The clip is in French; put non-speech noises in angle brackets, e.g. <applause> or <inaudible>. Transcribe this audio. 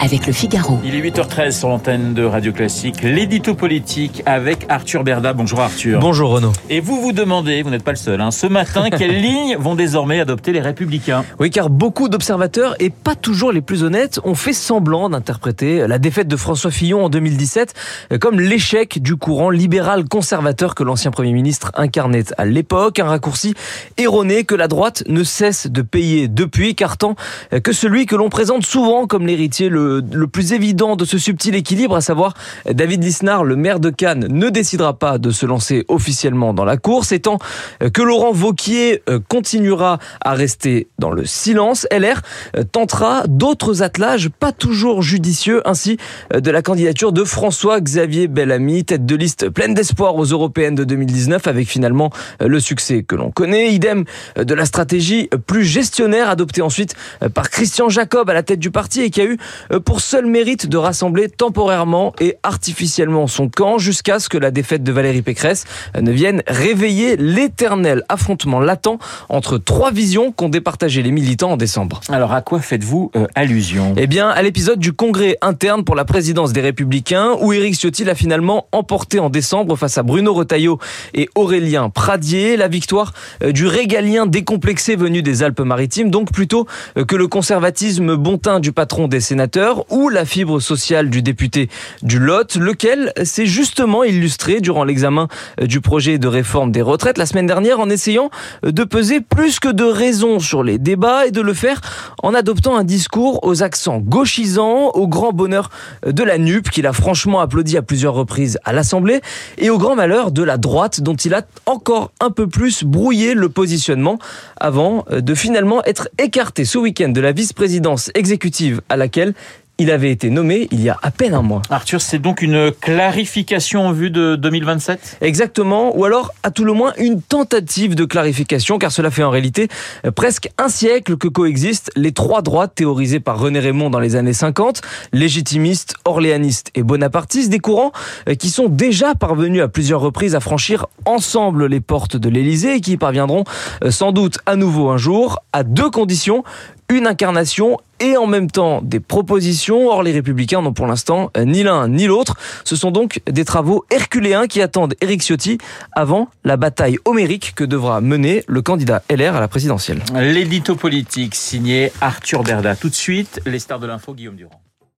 avec le Figaro. Il est 8h13 sur l'antenne de Radio Classique, l'édito politique avec Arthur Berda. Bonjour Arthur. Bonjour Renaud. Et vous vous demandez, vous n'êtes pas le seul, hein, ce matin, <laughs> quelles lignes vont désormais adopter les républicains? Oui, car beaucoup d'observateurs, et pas toujours les plus honnêtes, ont fait semblant d'interpréter la défaite de François Fillon en 2017 comme l'échec du courant libéral conservateur que l'ancien Premier ministre incarnait à l'époque, un raccourci erroné que la droite ne cesse de payer depuis, car tant que celui que l'on présente souvent comme l'héritier le le, plus évident de ce subtil équilibre, à savoir David Lisnard, le maire de Cannes, ne décidera pas de se lancer officiellement dans la course, étant que Laurent Vauquier euh, continuera à rester dans le silence. LR euh, tentera d'autres attelages pas toujours judicieux, ainsi euh, de la candidature de François-Xavier Bellamy, tête de liste pleine d'espoir aux européennes de 2019, avec finalement le succès que l'on connaît. Idem de la stratégie plus gestionnaire adoptée ensuite par Christian Jacob à la tête du parti et qui a eu pour seul mérite de rassembler temporairement et artificiellement son camp jusqu'à ce que la défaite de Valérie Pécresse ne vienne réveiller l'éternel affrontement latent entre trois visions qu'ont départagé les militants en décembre. Alors à quoi faites-vous euh, allusion? Eh bien à l'épisode du congrès interne pour la présidence des Républicains où Éric Ciotti l'a finalement emporté en décembre face à Bruno Retailleau et Aurélien Pradier, la victoire euh, du régalien décomplexé venu des Alpes-Maritimes, donc plutôt euh, que le conservatisme bontin du patron des sénateurs ou la fibre sociale du député du Lot, lequel s'est justement illustré durant l'examen du projet de réforme des retraites la semaine dernière en essayant de peser plus que de raison sur les débats et de le faire en adoptant un discours aux accents gauchisants, au grand bonheur de la NUP qu'il a franchement applaudi à plusieurs reprises à l'Assemblée et au grand malheur de la droite dont il a encore un peu plus brouillé le positionnement avant de finalement être écarté ce week-end de la vice-présidence exécutive à laquelle il avait été nommé il y a à peine un mois. Arthur, c'est donc une clarification en vue de 2027 Exactement, ou alors à tout le moins une tentative de clarification, car cela fait en réalité presque un siècle que coexistent les trois droites théorisées par René Raymond dans les années 50, légitimistes, orléanistes et bonapartistes, des courants qui sont déjà parvenus à plusieurs reprises à franchir ensemble les portes de l'Élysée et qui parviendront sans doute à nouveau un jour, à deux conditions, une incarnation et en même temps des propositions. Or, les républicains n'ont pour l'instant euh, ni l'un ni l'autre. Ce sont donc des travaux herculéens qui attendent Éric Ciotti avant la bataille homérique que devra mener le candidat LR à la présidentielle. L'édito politique signé Arthur Berda. Tout de suite, les stars de l'info, Guillaume Durand.